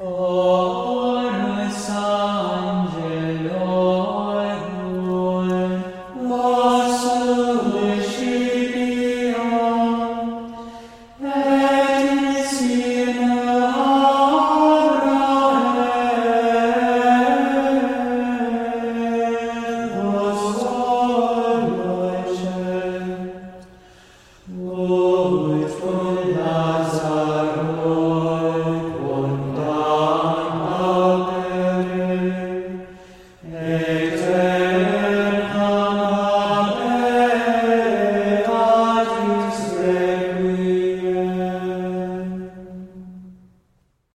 Chorus Amen.